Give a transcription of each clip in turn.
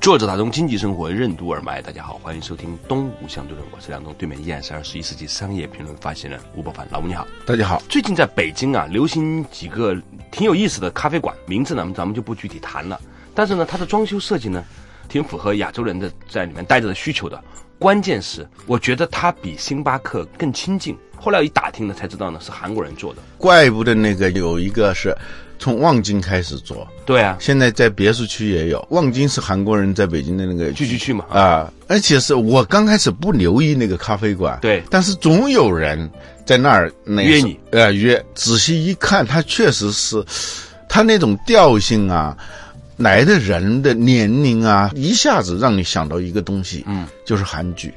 作者打通经济生活任督二脉，大家好，欢迎收听东吴相对论，我是梁东，对面依然是二十一世纪商业评论发行人吴伯凡，老吴你好，大家好。最近在北京啊，流行几个挺有意思的咖啡馆，名字呢咱们就不具体谈了，但是呢，它的装修设计呢，挺符合亚洲人的在里面待着的需求的。关键是，我觉得它比星巴克更亲近。后来一打听呢，才知道呢是韩国人做的。怪不得那个有一个是。从望京开始做，对啊，现在在别墅区也有。望京是韩国人在北京的那个聚居区嘛，啊，而且是我刚开始不留意那个咖啡馆，对，但是总有人在那儿约你，呃，约。仔细一看，他确实是，他那种调性啊，来的人的年龄啊，一下子让你想到一个东西，嗯，就是韩剧。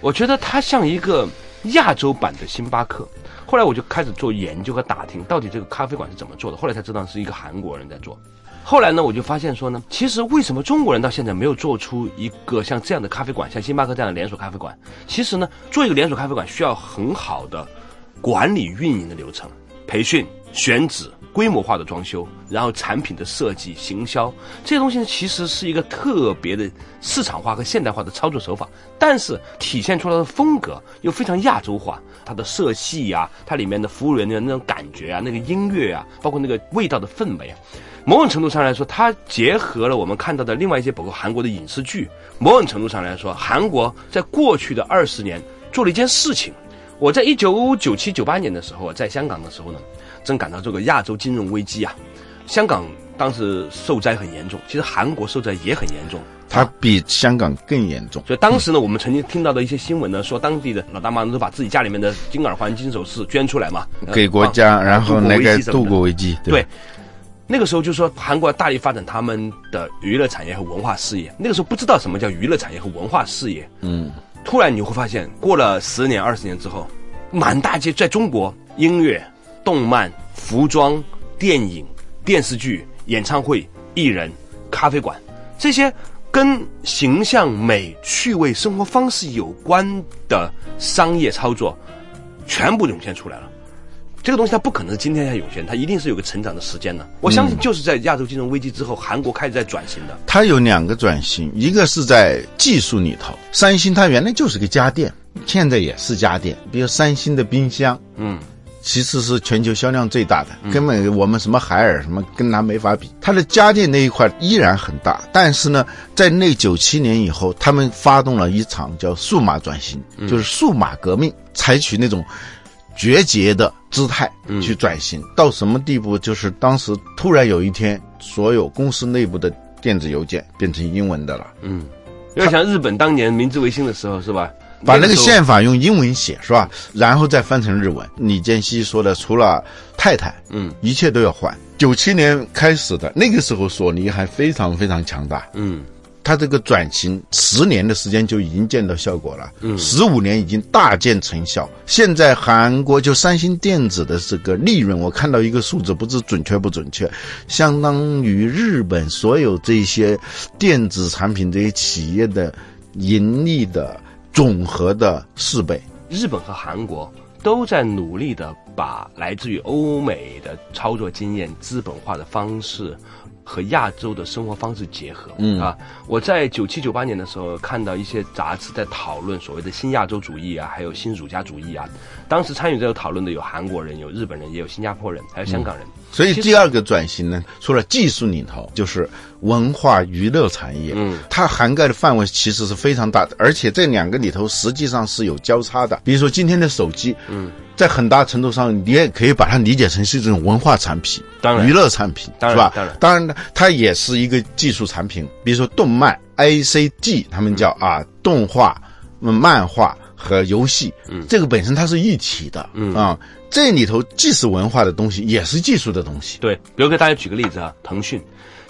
我觉得它像一个亚洲版的星巴克。后来我就开始做研究和打听，到底这个咖啡馆是怎么做的。后来才知道是一个韩国人在做。后来呢，我就发现说呢，其实为什么中国人到现在没有做出一个像这样的咖啡馆，像星巴克这样的连锁咖啡馆？其实呢，做一个连锁咖啡馆需要很好的管理运营的流程、培训、选址。规模化的装修，然后产品的设计、行销这些东西呢，其实是一个特别的市场化和现代化的操作手法，但是体现出来的风格又非常亚洲化。它的色系呀，它里面的服务员的那种感觉啊，那个音乐啊，包括那个味道的氛围啊，某种程度上来说，它结合了我们看到的另外一些包括韩国的影视剧。某种程度上来说，韩国在过去的二十年做了一件事情。我在一九九七九八年的时候，在香港的时候呢。正赶到这个亚洲金融危机啊，香港当时受灾很严重，其实韩国受灾也很严重，它比香港更严重。所以当时呢，我们曾经听到的一些新闻呢，说当地的老大妈都把自己家里面的金耳环、金首饰捐出来嘛，给国家，然后那个度过危机。对，那个时候就说韩国大力发展他们的娱乐产业和文化事业。那个时候不知道什么叫娱乐产业和文化事业。嗯，突然你会发现，过了十年、二十年之后，满大街在中国音乐。动漫、服装、电影、电视剧、演唱会、艺人、咖啡馆，这些跟形象、美、趣味、生活方式有关的商业操作，全部涌现出来了。这个东西它不可能是今天才涌现，它一定是有个成长的时间的。我相信就是在亚洲金融危机之后，韩国开始在转型的。它有两个转型，一个是在技术里头，三星它原来就是个家电，现在也是家电，比如三星的冰箱，嗯。其实是全球销量最大的，根本我们什么海尔什么跟它没法比。它的家电那一块依然很大，但是呢，在那九七年以后，他们发动了一场叫数码转型，就是数码革命，采取那种决绝节的姿态去转型。到什么地步？就是当时突然有一天，所有公司内部的电子邮件变成英文的了。嗯，有点像日本当年明治维新的时候，是吧？把那个宪法用英文写是吧？然后再翻成日文。李健熙说的，除了太太，嗯，一切都要换。九七年开始的那个时候，索尼还非常非常强大，嗯，它这个转型十年的时间就已经见到效果了，嗯，十五年已经大见成效。现在韩国就三星电子的这个利润，我看到一个数字，不知准确不准确，相当于日本所有这些电子产品这些企业的盈利的。总和的四倍，日本和韩国都在努力的把来自于欧美的操作经验、资本化的方式和亚洲的生活方式结合。嗯啊，我在九七九八年的时候看到一些杂志在讨论所谓的新亚洲主义啊，还有新儒家主义啊。当时参与这个讨论的有韩国人、有日本人、也有新加坡人，还有香港人。所以第二个转型呢，除了技术里头，就是文化娱乐产业，嗯，它涵盖的范围其实是非常大的，而且这两个里头实际上是有交叉的。比如说今天的手机，嗯，在很大程度上，你也可以把它理解成是一种文化产品当、娱乐产品，是吧？当然，当然呢，它也是一个技术产品。比如说动漫，A C G，他们叫啊，动画、漫画和游戏，嗯，这个本身它是一体的，嗯啊。这里头既是文化的东西，也是技术的东西。对，比如给大家举个例子啊，腾讯，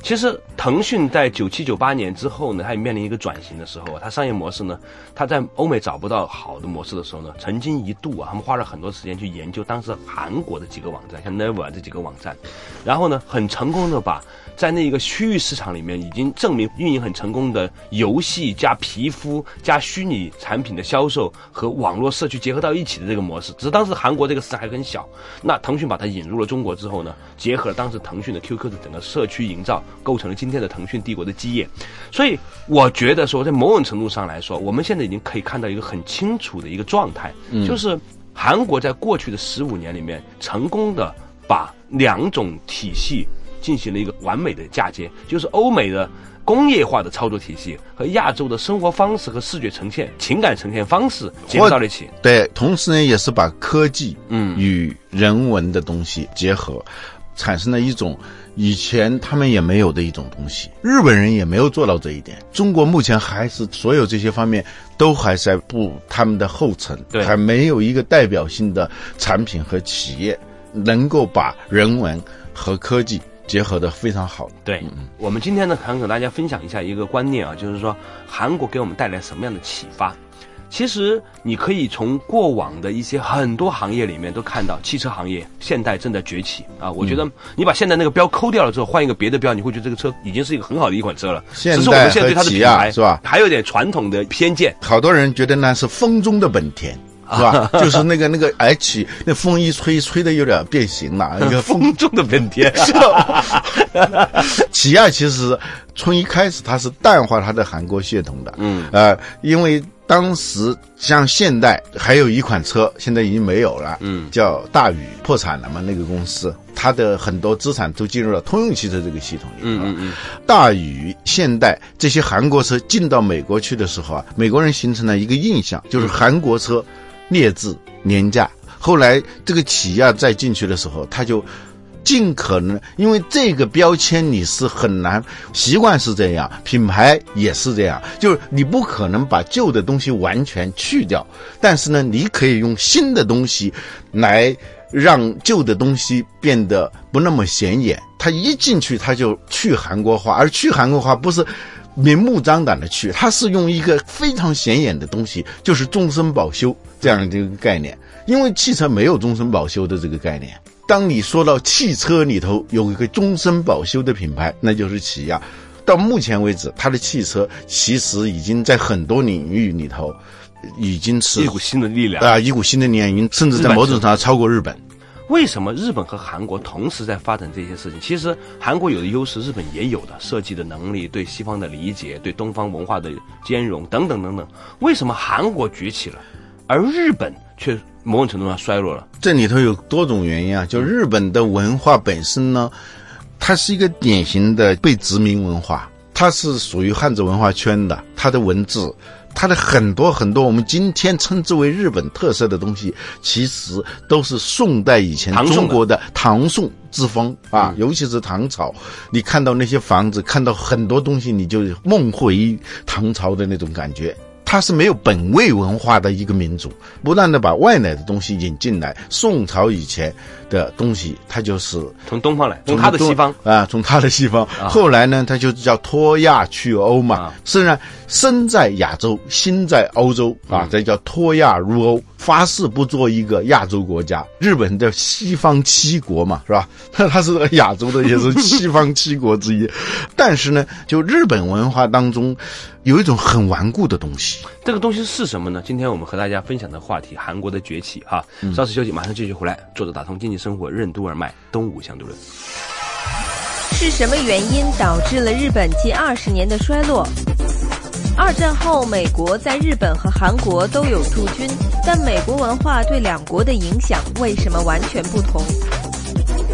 其实腾讯在九七九八年之后呢，它也面临一个转型的时候，它商业模式呢，它在欧美找不到好的模式的时候呢，曾经一度啊，他们花了很多时间去研究当时韩国的几个网站，像 Never 这几个网站，然后呢，很成功的把在那一个区域市场里面已经证明运营很成功的游戏加皮肤加虚拟产品的销售和网络社区结合到一起的这个模式，只是当时韩国这个市场还很小，那腾讯把它引入了中国之后呢，结合了当时腾讯的 QQ 的整个社区营造。构成了今天的腾讯帝国的基业，所以我觉得说，在某种程度上来说，我们现在已经可以看到一个很清楚的一个状态，就是韩国在过去的十五年里面，成功的把两种体系进行了一个完美的嫁接，就是欧美的工业化的操作体系和亚洲的生活方式和视觉呈现、情感呈现方式结合到了一起。对，同时呢，也是把科技嗯。与人文的东西结合，产生了一种。以前他们也没有的一种东西，日本人也没有做到这一点。中国目前还是所有这些方面都还在步他们的后尘，对，还没有一个代表性的产品和企业能够把人文和科技结合的非常好。对，我们今天呢，想给大家分享一下一个观念啊，就是说韩国给我们带来什么样的启发。其实你可以从过往的一些很多行业里面都看到，汽车行业现代正在崛起啊！我觉得你把现在那个标抠掉了之后，换一个别的标，你会觉得这个车已经是一个很好的一款车了。现代和起亚是吧？还有点传统的偏见。好多人觉得呢是风中的本田，是吧？就是那个那个 H，那风一吹，吹的有点变形了。一个风中的本田。是起亚其实从一开始它是淡化它的韩国血统的，嗯呃，因为。当时像现代还有一款车，现在已经没有了，嗯，叫大宇破产了嘛？那个公司，它的很多资产都进入了通用汽车这个系统里。嗯嗯嗯。大宇、现代这些韩国车进到美国去的时候啊，美国人形成了一个印象，就是韩国车劣质廉价。后来这个起亚再进去的时候，他就。尽可能，因为这个标签你是很难习惯是这样，品牌也是这样，就是你不可能把旧的东西完全去掉，但是呢，你可以用新的东西来让旧的东西变得不那么显眼。他一进去他就去韩国化，而去韩国化不是明目张胆的去，他是用一个非常显眼的东西，就是终身保修这样的一个概念，因为汽车没有终身保修的这个概念。当你说到汽车里头有一个终身保修的品牌，那就是起亚。到目前为止，它的汽车其实已经在很多领域里头，已经是一股新的力量啊，一股新的力量，已经甚至在某种程度上超过日本。为什么日本和韩国同时在发展这些事情？其实韩国有的优势，日本也有的，设计的能力、对西方的理解、对东方文化的兼容等等等等。为什么韩国崛起了，而日本却？某种程度上衰落了，这里头有多种原因啊。就日本的文化本身呢，它是一个典型的被殖民文化，它是属于汉字文化圈的。它的文字，它的很多很多我们今天称之为日本特色的东西，其实都是宋代以前中国的唐宋之风啊。尤其是唐朝，你看到那些房子，看到很多东西，你就梦回唐朝的那种感觉。它是没有本位文化的一个民族，不断的把外来的东西引进来。宋朝以前的东西，它就是从东方来，从他的西方啊，从他的西方。后来呢，它就叫脱亚去欧嘛。虽然身在亚洲，心在欧洲啊，这叫脱亚入欧。发誓不做一个亚洲国家，日本的西方七国嘛，是吧？那 它是亚洲的，也是西方七国之一。但是呢，就日本文化当中，有一种很顽固的东西。这个东西是什么呢？今天我们和大家分享的话题：韩国的崛起。哈，稍事休息，马上继续回来。作者打通经济生活任督二脉，东吴相对论。是什么原因导致了日本近二十年的衰落？二战后，美国在日本和韩国都有驻军，但美国文化对两国的影响为什么完全不同？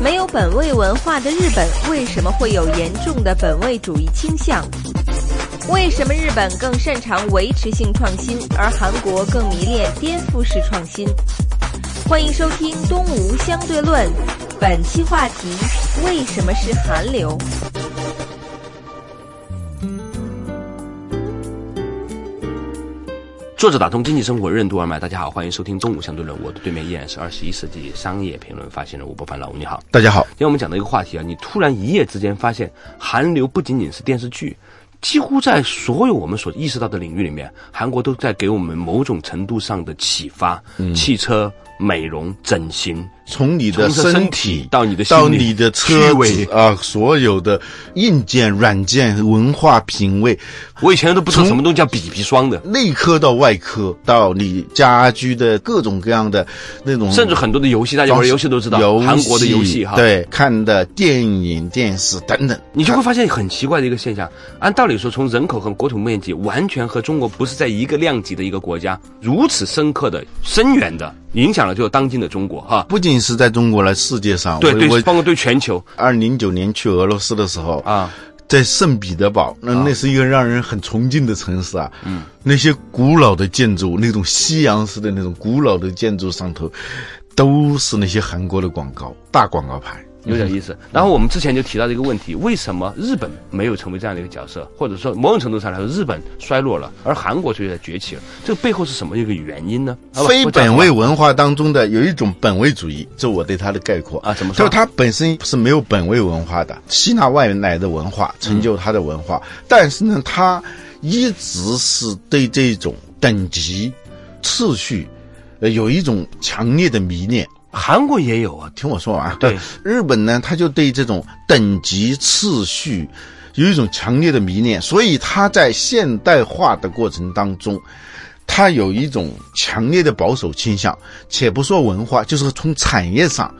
没有本位文化的日本为什么会有严重的本位主义倾向？为什么日本更擅长维持性创新，而韩国更迷恋颠覆式创新？欢迎收听《东吴相对论》，本期话题：为什么是韩流？作者打通经济生活任督二脉，大家好，欢迎收听中午相对论。我的对面依然是二十一世纪商业评论发行人吴伯凡，老吴你好。大家好，今天我们讲的一个话题啊，你突然一夜之间发现，韩流不仅仅是电视剧，几乎在所有我们所意识到的领域里面，韩国都在给我们某种程度上的启发。汽车、美容、整形，从你的身身体到你的到你的车子啊，所有的硬件、软件、文化品味，我以前都不知道什么东西叫 BB 霜的，内科到外科，到你家居的各种各样的那种，甚至很多的游戏，大家玩游戏都知道，韩国的游戏哈。。对，看的电影、电视等等，你就会发现很奇怪的一个现象。按道理说，从人口和国土面积，完全和中国不是在一个量级的一个国家，如此深刻的、深远的影响了就当今的中国哈。不仅是在中国了，世界上，对对，包括对全球二零零九年去俄罗斯的时候，啊，在圣彼得堡，那啊那是一个让人很崇敬的城市啊。嗯，那些古老的建筑，那种西洋式的那种古老的建筑上头，都是那些韩国的广告，大广告牌。有点意思。然后我们之前就提到这个问题：为什么日本没有成为这样的一个角色，或者说某种程度上来说，日本衰落了，而韩国却在崛起了？这个背后是什么一个原因呢？非本位文化当中的有一种本位主义，这我对它的概括啊怎么说就是它本身是没有本位文化的，吸纳外来的文化，成就它的文化。但是呢，它一直是对这种等级、次序，呃，有一种强烈的迷恋。韩国也有啊，听我说完啊。对，日本呢，他就对这种等级次序有一种强烈的迷恋，所以他在现代化的过程当中，他有一种强烈的保守倾向。且不说文化，就是从产业上，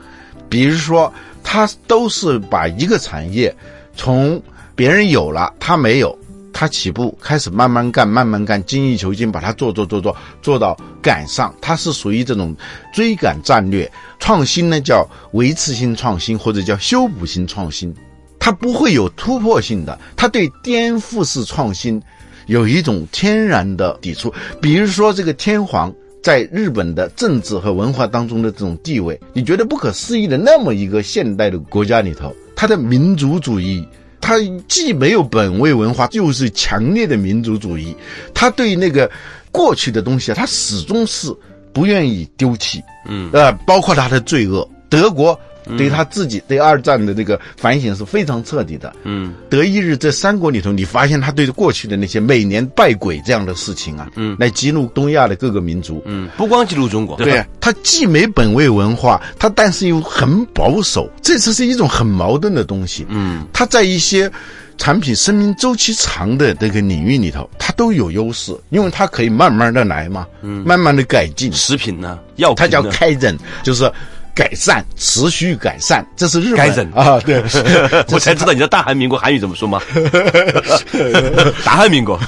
比如说，他都是把一个产业从别人有了，他没有。他起步开始慢慢干，慢慢干，精益求精，把它做做做做做到赶上。它是属于这种追赶战略创新呢，叫维持性创新或者叫修补性创新。它不会有突破性的，它对颠覆式创新有一种天然的抵触。比如说这个天皇在日本的政治和文化当中的这种地位，你觉得不可思议的那么一个现代的国家里头，它的民族主义。他既没有本位文化，又是强烈的民族主义。他对那个过去的东西啊，他始终是不愿意丢弃。嗯，呃，包括他的罪恶，德国对他自己对二战的这个反省是非常彻底的。嗯，德意日这三国里头，你发现他对过去的那些每年拜鬼这样的事情啊，嗯，来激怒东亚的各个民族。嗯，不光激怒中国，对啊，他既没本位文化，他但是又很保守，这次是一种很矛盾的东西。嗯，他在一些产品生命周期长的这个领域里头，它都有优势，因为它可以慢慢的来嘛，嗯，慢慢的改进。食品呢，药它叫，开人，就是改善，持续改善，这是日本啊，对，我才知道你知道大韩民国韩语怎么说吗？大韩民国，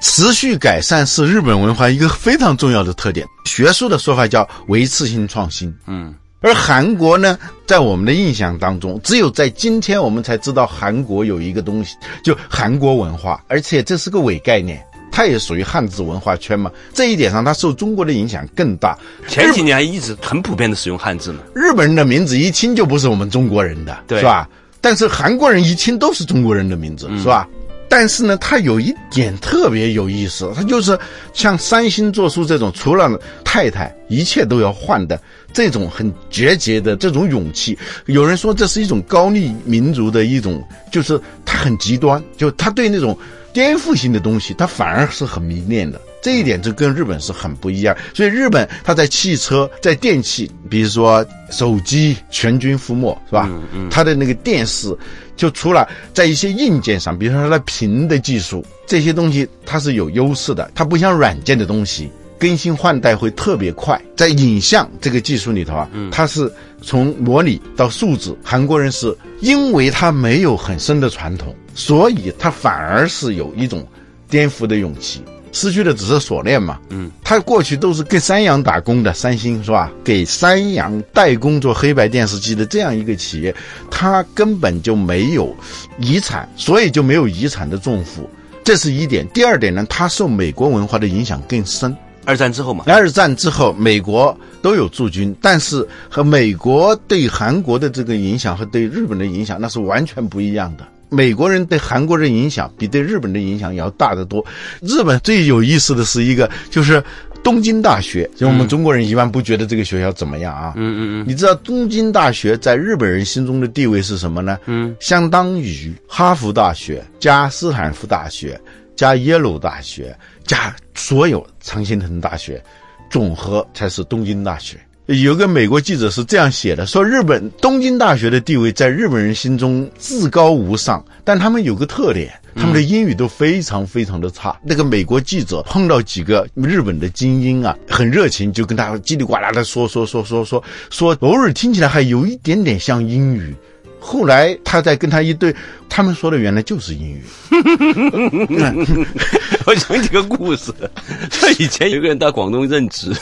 持续改善是日本文化一个非常重要的特点。学术的说法叫维持性创新。嗯，而韩国呢，在我们的印象当中，只有在今天我们才知道韩国有一个东西，就韩国文化，而且这是个伪概念。它也属于汉字文化圈嘛，这一点上它受中国的影响更大。前几年还一直很普遍的使用汉字嘛。日本人的名字一听就不是我们中国人的，对是吧？但是韩国人一听都是中国人的名字，是吧？但是呢，它有一点特别有意思，它就是像三星做出这种除了太太一切都要换的这种很决绝的这种勇气。有人说这是一种高丽民族的一种，就是他很极端，就他对那种颠覆性的东西，它反而是很迷恋的。这一点就跟日本是很不一样，所以日本它在汽车、在电器，比如说手机全军覆没，是吧？嗯嗯，它的那个电视，就除了在一些硬件上，比如说它的屏的技术这些东西，它是有优势的。它不像软件的东西，更新换代会特别快。在影像这个技术里头啊，它是从模拟到数字，韩国人是因为他没有很深的传统，所以他反而是有一种颠覆的勇气。失去的只是锁链嘛。嗯，他过去都是给三洋打工的，三星是吧？给三洋代工做黑白电视机的这样一个企业，他根本就没有遗产，所以就没有遗产的重负。这是一点。第二点呢，他受美国文化的影响更深。二战之后嘛，二战之后，美国都有驻军，但是和美国对韩国的这个影响和对日本的影响那是完全不一样的。美国人对韩国人影响比对日本的影响要大得多。日本最有意思的是一个，就是东京大学，就我们中国人一般不觉得这个学校怎么样啊。嗯嗯嗯，你知道东京大学在日本人心中的地位是什么呢？嗯，相当于哈佛大学加斯坦福大学加耶鲁大学加所有常青藤大学，总和才是东京大学。有个美国记者是这样写的：说日本东京大学的地位在日本人心中至高无上，但他们有个特点，他们的英语都非常非常的差。那个美国记者碰到几个日本的精英啊，很热情，就跟他叽里呱啦的说说说说说说，偶尔听起来还有一点点像英语。后来他再跟他一对，他们说的原来就是英语。我想起个故事，说以前有个人到广东任职，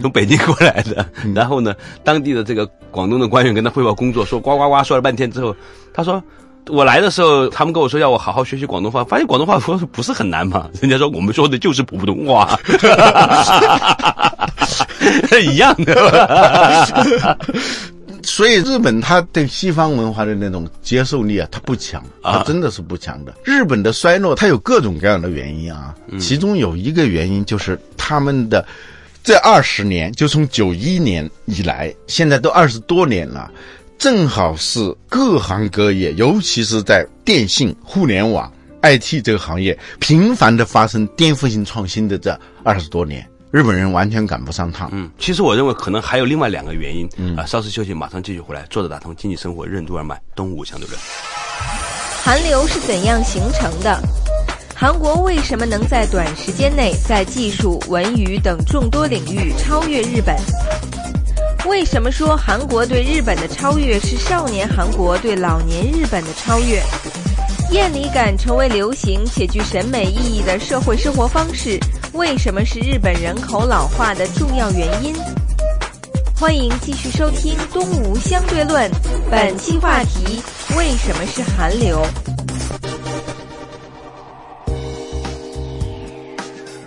从北京过来的，然后呢，当地的这个广东的官员跟他汇报工作，说呱呱呱说了半天之后，他说。我来的时候，他们跟我说要我好好学习广东话，发现广东话说不是很难嘛。人家说我们说的就是普通话，一样的。所以日本它对西方文化的那种接受力啊，它不强它，真的是不强的。日本的衰落，它有各种各样的原因啊，其中有一个原因就是他们的这二十年，就从九一年以来，现在都二十多年了。正好是各行各业，尤其是在电信、互联网、IT 这个行业频繁的发生颠覆性创新的这二十多年，日本人完全赶不上趟。嗯，其实我认为可能还有另外两个原因。嗯啊，稍事休息，马上继续回来。坐着打通经济生活任督二脉，东吴相对论。韩流是怎样形成的？韩国为什么能在短时间内在技术、文娱等众多领域超越日本？为什么说韩国对日本的超越是少年韩国对老年日本的超越？艳丽感成为流行且具审美意义的社会生活方式，为什么是日本人口老化的重要原因？欢迎继续收听《东吴相对论》，本期话题：为什么是韩流？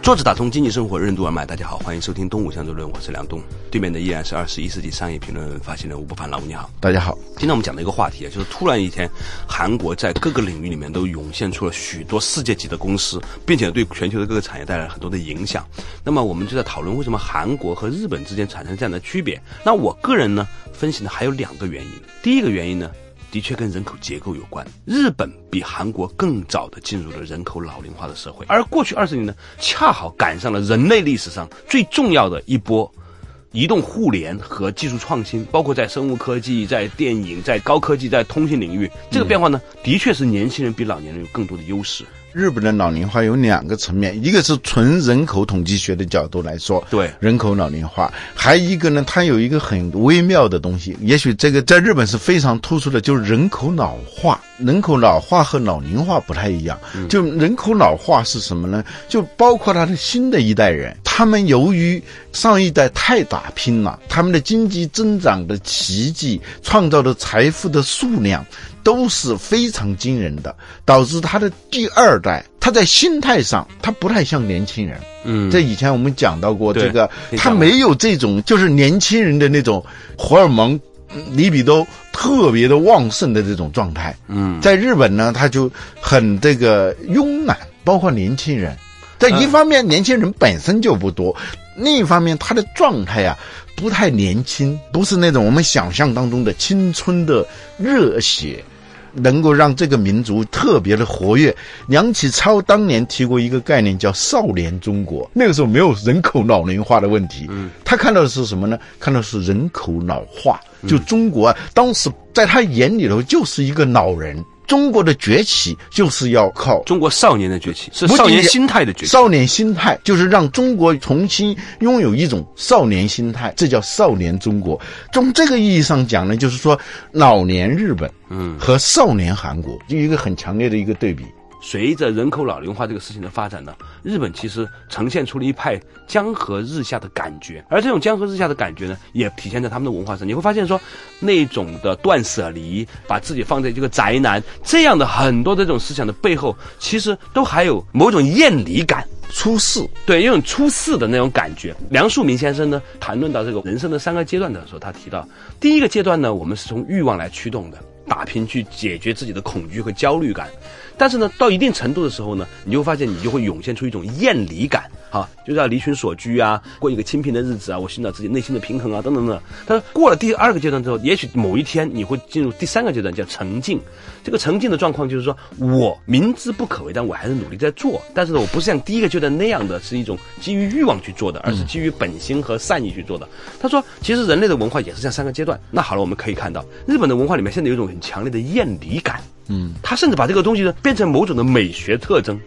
坐着打通经济生活任督二脉，大家好，欢迎收听《东吴相对论》，我是梁东，对面的依然是二十一世纪商业评论发行人吴不凡，老吴你好，大家好。今天我们讲的一个话题啊，就是突然一天，韩国在各个领域里面都涌现出了许多世界级的公司，并且对全球的各个产业带来很多的影响。那么我们就在讨论为什么韩国和日本之间产生这样的区别。那我个人呢，分析呢还有两个原因。第一个原因呢。的确跟人口结构有关。日本比韩国更早的进入了人口老龄化的社会，而过去二十年呢，恰好赶上了人类历史上最重要的一波移动互联和技术创新，包括在生物科技、在电影、在高科技、在通信领域，这个变化呢，的确是年轻人比老年人有更多的优势。日本的老龄化有两个层面，一个是纯人口统计学的角度来说，对人口老龄化；还一个呢，它有一个很微妙的东西，也许这个在日本是非常突出的，就是人口老化。人口老化和老龄化不太一样，就人口老化是什么呢？就包括他的新的一代人，他们由于上一代太打拼了，他们的经济增长的奇迹，创造的财富的数量都是非常惊人的，导致他的第二代，他在心态上他不太像年轻人。嗯，这以前我们讲到过，这个他没有这种就是年轻人的那种荷尔蒙。里比都特别的旺盛的这种状态，嗯，在日本呢，他就很这个慵懒，包括年轻人，在一方面年轻人本身就不多，另一方面他的状态呀不太年轻，不是那种我们想象当中的青春的热血。能够让这个民族特别的活跃。梁启超当年提过一个概念，叫“少年中国”。那个时候没有人口老龄化的问题，嗯，他看到的是什么呢？看到是人口老化。就中国啊，当时在他眼里头就是一个老人。中国的崛起就是要靠中国少年的崛起，是少年心态的崛起。少年心态就是让中国重新拥有一种少年心态，这叫少年中国。从这个意义上讲呢，就是说老年日本，嗯，和少年韩国就一个很强烈的一个对比。随着人口老龄化这个事情的发展呢，日本其实呈现出了一派江河日下的感觉，而这种江河日下的感觉呢，也体现在他们的文化上。你会发现说，那种的断舍离，把自己放在这个宅男这样的很多的这种思想的背后，其实都还有某种厌离感。出世，对，一种出世的那种感觉。梁漱溟先生呢，谈论到这个人生的三个阶段的时候，他提到，第一个阶段呢，我们是从欲望来驱动的，打拼去解决自己的恐惧和焦虑感。但是呢，到一定程度的时候呢，你就会发现你就会涌现出一种厌离感，哈，就是要离群索居啊，过一个清贫的日子啊，我寻找自己内心的平衡啊，等等等。他说过了第二个阶段之后，也许某一天你会进入第三个阶段，叫沉静。这个沉静的状况就是说我明知不可为，但我还是努力在做。但是呢，我不是像第一个阶段那样的是一种基于欲望去做的，而是基于本心和善意去做的。他说，其实人类的文化也是这样三个阶段。那好了，我们可以看到日本的文化里面现在有一种很强烈的厌离感。嗯，他甚至把这个东西呢变成某种的美学特征，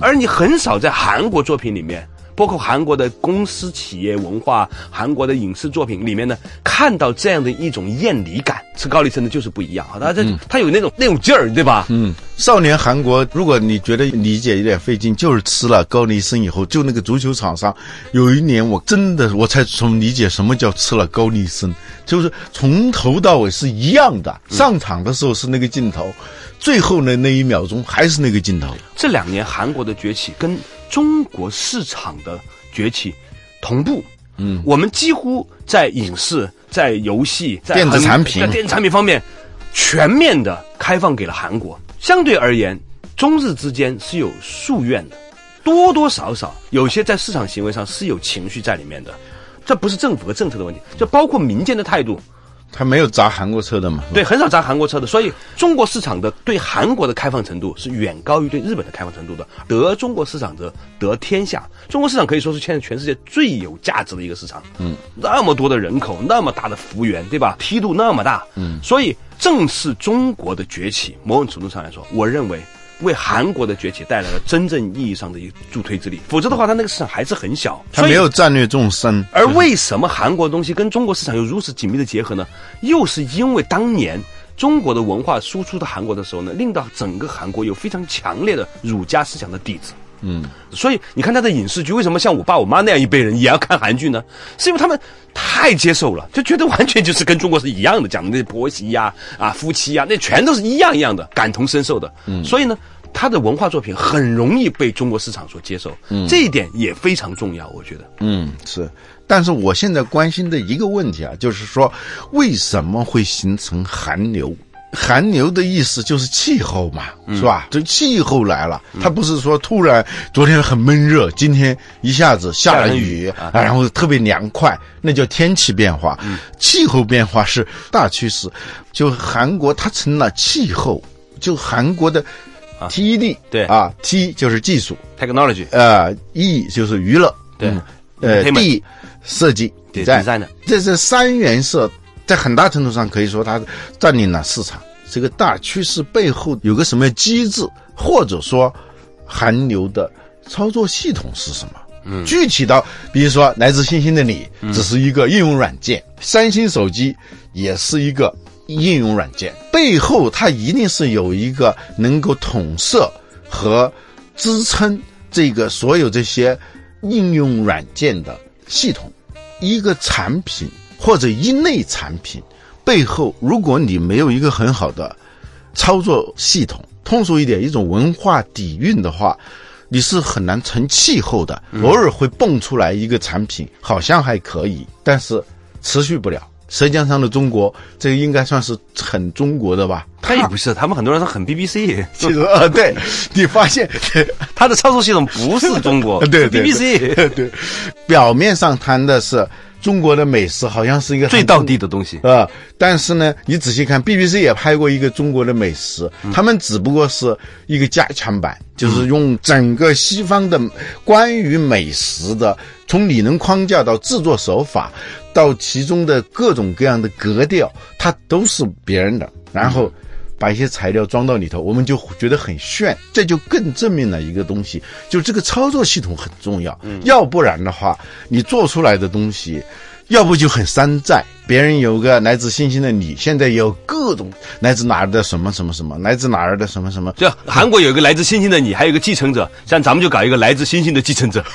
而你很少在韩国作品里面，包括韩国的公司企业文化、韩国的影视作品里面呢，看到这样的一种艳丽感。吃高丽参的就是不一样啊，他这他有那种那种劲儿，对吧？嗯，少年韩国，如果你觉得理解有点费劲，就是吃了高丽参以后，就那个足球场上，有一年我真的我才从理解什么叫吃了高丽参，就是从头到尾是一样的，上场的时候是那个镜头，最后呢那一秒钟还是那个镜头。这两年韩国的崛起跟中国市场的崛起同步。嗯，我们几乎在影视、在游戏、在电子产品、在电子产品方面，全面的开放给了韩国。相对而言，中日之间是有夙愿的，多多少少有些在市场行为上是有情绪在里面的。这不是政府和政策的问题，这包括民间的态度。他没有砸韩国车的嘛？对，很少砸韩国车的，所以中国市场的对韩国的开放程度是远高于对日本的开放程度的。得中国市场者得天下，中国市场可以说是现在全世界最有价值的一个市场。嗯，那么多的人口，那么大的幅员，对吧？梯度那么大，嗯，所以正是中国的崛起，某种程度上来说，我认为。为韩国的崛起带来了真正意义上的一助推之力，否则的话，它那个市场还是很小，它没有战略纵深。而为什么韩国的东西跟中国市场有如此紧密的结合呢？又是因为当年中国的文化输出到韩国的时候呢，令到整个韩国有非常强烈的儒家思想的底子。嗯，所以你看他的影视剧，为什么像我爸我妈那样一辈人也要看韩剧呢？是因为他们太接受了，就觉得完全就是跟中国是一样的，讲的那婆媳呀、啊夫妻呀，那全都是一样一样的，感同身受的。嗯，所以呢。他的文化作品很容易被中国市场所接受，嗯，这一点也非常重要，我觉得。嗯，是。但是我现在关心的一个问题啊，就是说为什么会形成韩流？寒流的意思就是气候嘛，是吧？这气候来了，它不是说突然昨天很闷热，今天一下子下了雨，啊。然后特别凉快，那叫天气变化。气候变化是大趋势，就韩国它成了气候，就韩国的。TED 对。啊，T 就是技术，technology，呃，E 就是娱乐，对，呃，D 设计，design。的，这是三原色，在很大程度上可以说它占领了市场。这个大趋势背后有个什么机制，或者说韩流的操作系统是什么？嗯，具体到比如说来自星星的你，只是一个应用软件，三星手机也是一个。应用软件背后，它一定是有一个能够统摄和支撑这个所有这些应用软件的系统。一个产品或者一类产品背后，如果你没有一个很好的操作系统，通俗一点，一种文化底蕴的话，你是很难成气候的。偶尔会蹦出来一个产品，好像还可以，但是持续不了。舌尖上的中国，这个应该算是很中国的吧？他也不是，他们很多人是很 BBC。其实啊，对，你发现 他的操作系统不是中国，对对，BBC。对，表面上谈的是中国的美食，好像是一个最道地的东西啊。但是呢，你仔细看，BBC 也拍过一个中国的美食，他们只不过是一个加强版，就是用整个西方的关于美食的，从理论框架到制作手法。到其中的各种各样的格调，它都是别人的，然后把一些材料装到里头，我们就觉得很炫，这就更证明了一个东西，就这个操作系统很重要。要不然的话，你做出来的东西，要不就很山寨。别人有个来自星星的你，现在有各种来自哪儿的什么什么什么，来自哪儿的什么什么。就韩国有一个来自星星的你，还有一个继承者，像咱们就搞一个来自星星的继承者。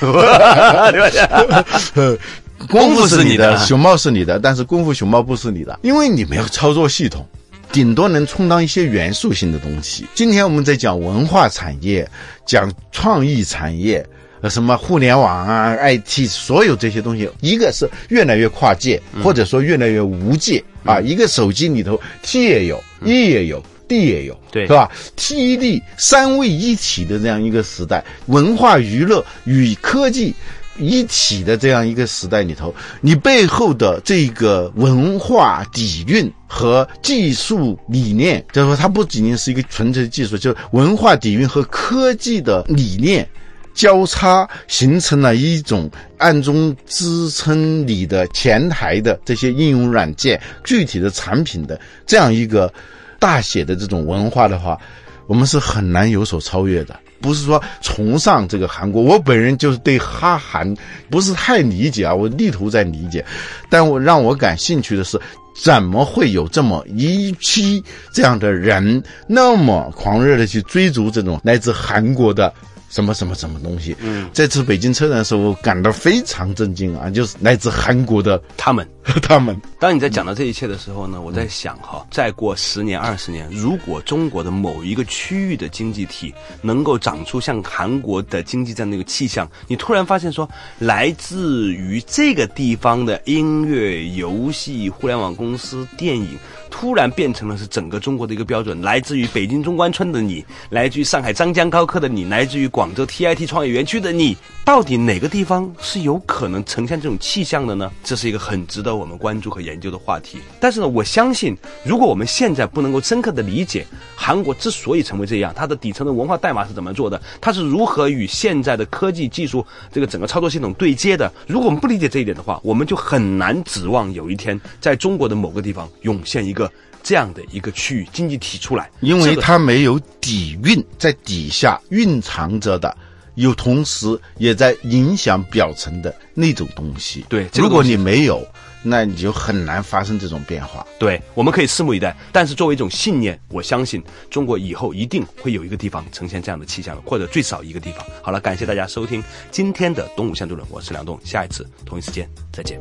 对吧功夫是你的，熊猫是你的，但是功夫熊猫不是你的，因为你没有操作系统，顶多能充当一些元素性的东西。今天我们在讲文化产业，讲创意产业，呃，什么互联网啊、IT，所有这些东西，一个是越来越跨界，或者说越来越无界，啊，一个手机里头 T 也有，E 也有。D 也有，对是吧？T、E、D 三位一体的这样一个时代，文化娱乐与科技一体的这样一个时代里头，你背后的这个文化底蕴和技术理念，就是说它不仅仅是一个纯粹的技术，就是文化底蕴和科技的理念。交叉形成了一种暗中支撑你的前台的这些应用软件、具体的产品的这样一个大写的这种文化的话，我们是很难有所超越的。不是说崇尚这个韩国，我本人就是对哈韩不是太理解啊，我力图在理解，但我让我感兴趣的是，怎么会有这么一批这样的人，那么狂热的去追逐这种来自韩国的。什么什么什么东西？嗯，这次北京车展的时候，我感到非常震惊啊！就是来自韩国的他们，他们。当你在讲到这一切的时候呢，我在想哈，再过十年、二十年，如果中国的某一个区域的经济体能够长出像韩国的经济这样的一个气象，你突然发现说，来自于这个地方的音乐、游戏、互联网公司、电影。突然变成了是整个中国的一个标准，来自于北京中关村的你，来自于上海张江高科的你，来自于广州 TIT 创业园区的你，到底哪个地方是有可能呈现这种气象的呢？这是一个很值得我们关注和研究的话题。但是呢，我相信，如果我们现在不能够深刻的理解韩国之所以成为这样，它的底层的文化代码是怎么做的，它是如何与现在的科技技术这个整个操作系统对接的，如果我们不理解这一点的话，我们就很难指望有一天在中国的某个地方涌现一个。这样的一个区域经济体出来，因为它没有底蕴在底下蕴藏着的，有同时也在影响表层的那种东西。对，如果你没有，那你就很难发生这种变化。对，我们可以拭目以待。但是作为一种信念，我相信中国以后一定会有一个地方呈现这样的气象，或者最少一个地方。好了，感谢大家收听今天的《东吴相对论》，我是梁栋，下一次同一时间再见。